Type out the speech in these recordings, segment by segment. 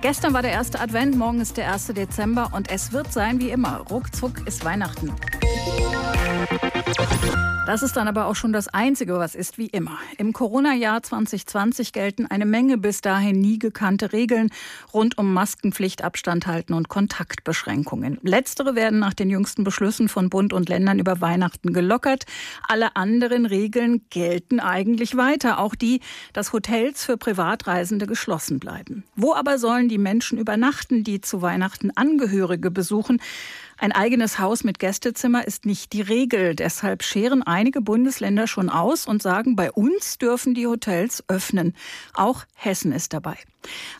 Gestern war der erste Advent, morgen ist der 1. Dezember und es wird sein wie immer. Ruckzuck ist Weihnachten. Das ist dann aber auch schon das Einzige, was ist wie immer. Im Corona-Jahr 2020 gelten eine Menge bis dahin nie gekannte Regeln rund um Maskenpflicht, Abstand halten und Kontaktbeschränkungen. Letztere werden nach den jüngsten Beschlüssen von Bund und Ländern über Weihnachten gelockert. Alle anderen Regeln gelten eigentlich weiter, auch die, dass Hotels für Privatreisende geschlossen bleiben. Wo aber sollen die Menschen übernachten, die zu Weihnachten Angehörige besuchen? Ein eigenes Haus mit Gästezimmer ist nicht die Regel. Deshalb scheren einige Bundesländer schon aus und sagen, bei uns dürfen die Hotels öffnen. Auch Hessen ist dabei.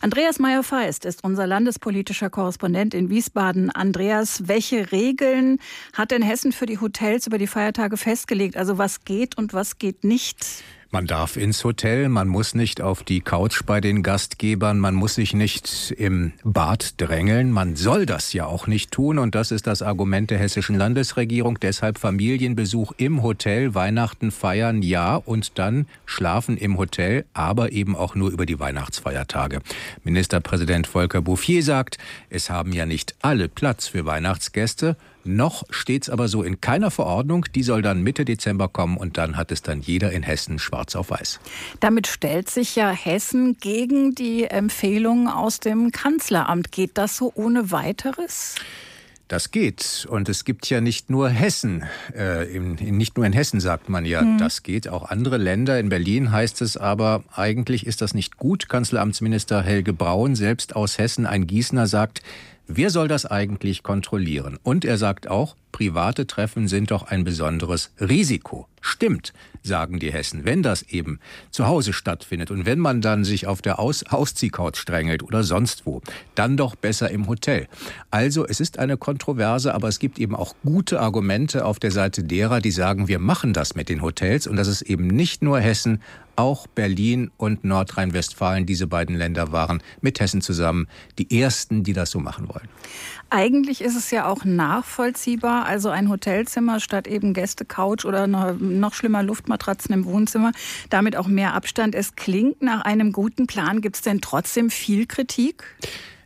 Andreas Meyer-Feist ist unser landespolitischer Korrespondent in Wiesbaden. Andreas, welche Regeln hat denn Hessen für die Hotels über die Feiertage festgelegt? Also was geht und was geht nicht? Man darf ins Hotel, man muss nicht auf die Couch bei den Gastgebern, man muss sich nicht im Bad drängeln, man soll das ja auch nicht tun und das ist das Argument der hessischen Landesregierung. Deshalb Familienbesuch im Hotel, Weihnachten feiern, ja und dann schlafen im Hotel, aber eben auch nur über die Weihnachtsfeiertage. Ministerpräsident Volker Bouffier sagt, es haben ja nicht alle Platz für Weihnachtsgäste, noch steht es aber so in keiner Verordnung. Die soll dann Mitte Dezember kommen und dann hat es dann jeder in Hessen schwarz auf weiß. Damit stellt sich ja Hessen gegen die Empfehlungen aus dem Kanzleramt. Geht das so ohne weiteres? Das geht. Und es gibt ja nicht nur Hessen. Äh, in, in, nicht nur in Hessen sagt man ja, mhm. das geht. Auch andere Länder. In Berlin heißt es aber, eigentlich ist das nicht gut. Kanzleramtsminister Helge Braun, selbst aus Hessen, ein Gießener, sagt, Wer soll das eigentlich kontrollieren? Und er sagt auch, private Treffen sind doch ein besonderes Risiko. Stimmt, sagen die Hessen, wenn das eben zu Hause stattfindet und wenn man dann sich auf der Aus Ausziehcouch strängelt oder sonst wo, dann doch besser im Hotel. Also es ist eine Kontroverse, aber es gibt eben auch gute Argumente auf der Seite derer, die sagen, wir machen das mit den Hotels und das ist eben nicht nur Hessen, auch Berlin und Nordrhein-Westfalen, diese beiden Länder waren mit Hessen zusammen die ersten, die das so machen wollen. Eigentlich ist es ja auch nachvollziehbar, also ein Hotelzimmer statt eben Gäste-Couch oder noch schlimmer Luftmatratzen im Wohnzimmer, damit auch mehr Abstand. Es klingt nach einem guten Plan. Gibt es denn trotzdem viel Kritik?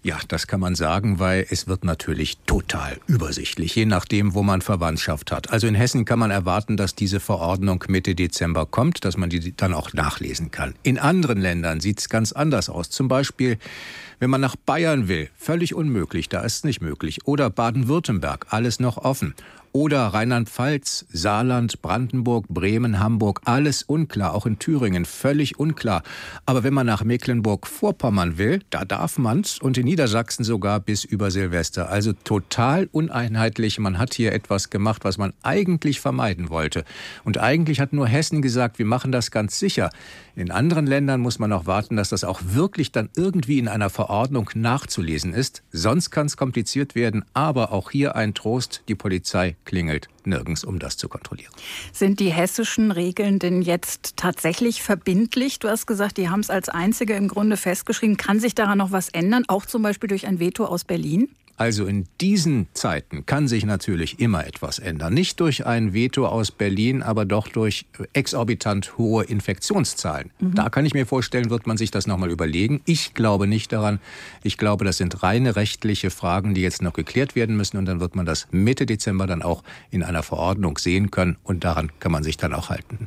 Ja, das kann man sagen, weil es wird natürlich total übersichtlich, je nachdem, wo man Verwandtschaft hat. Also in Hessen kann man erwarten, dass diese Verordnung Mitte Dezember kommt, dass man die dann auch nachlesen kann. In anderen Ländern sieht es ganz anders aus. Zum Beispiel, wenn man nach Bayern will, völlig unmöglich, da ist es nicht möglich. Oder Baden-Württemberg, alles noch offen. Oder Rheinland-Pfalz, Saarland, Brandenburg, Bremen, Hamburg, alles unklar, auch in Thüringen völlig unklar. Aber wenn man nach Mecklenburg-Vorpommern will, da darf man's und in Niedersachsen sogar bis über Silvester. Also total uneinheitlich. Man hat hier etwas gemacht, was man eigentlich vermeiden wollte. Und eigentlich hat nur Hessen gesagt, wir machen das ganz sicher. In anderen Ländern muss man noch warten, dass das auch wirklich dann irgendwie in einer Verordnung nachzulesen ist. Sonst kann es kompliziert werden. Aber auch hier ein Trost, die Polizei klingelt nirgends, um das zu kontrollieren. Sind die hessischen Regeln denn jetzt tatsächlich verbindlich? Du hast gesagt, die haben es als einzige im Grunde festgeschrieben. Kann sich daran noch was ändern, auch zum Beispiel durch ein Veto aus Berlin? Also in diesen Zeiten kann sich natürlich immer etwas ändern. Nicht durch ein Veto aus Berlin, aber doch durch exorbitant hohe Infektionszahlen. Mhm. Da kann ich mir vorstellen, wird man sich das nochmal überlegen. Ich glaube nicht daran. Ich glaube, das sind reine rechtliche Fragen, die jetzt noch geklärt werden müssen. Und dann wird man das Mitte Dezember dann auch in einer Verordnung sehen können. Und daran kann man sich dann auch halten.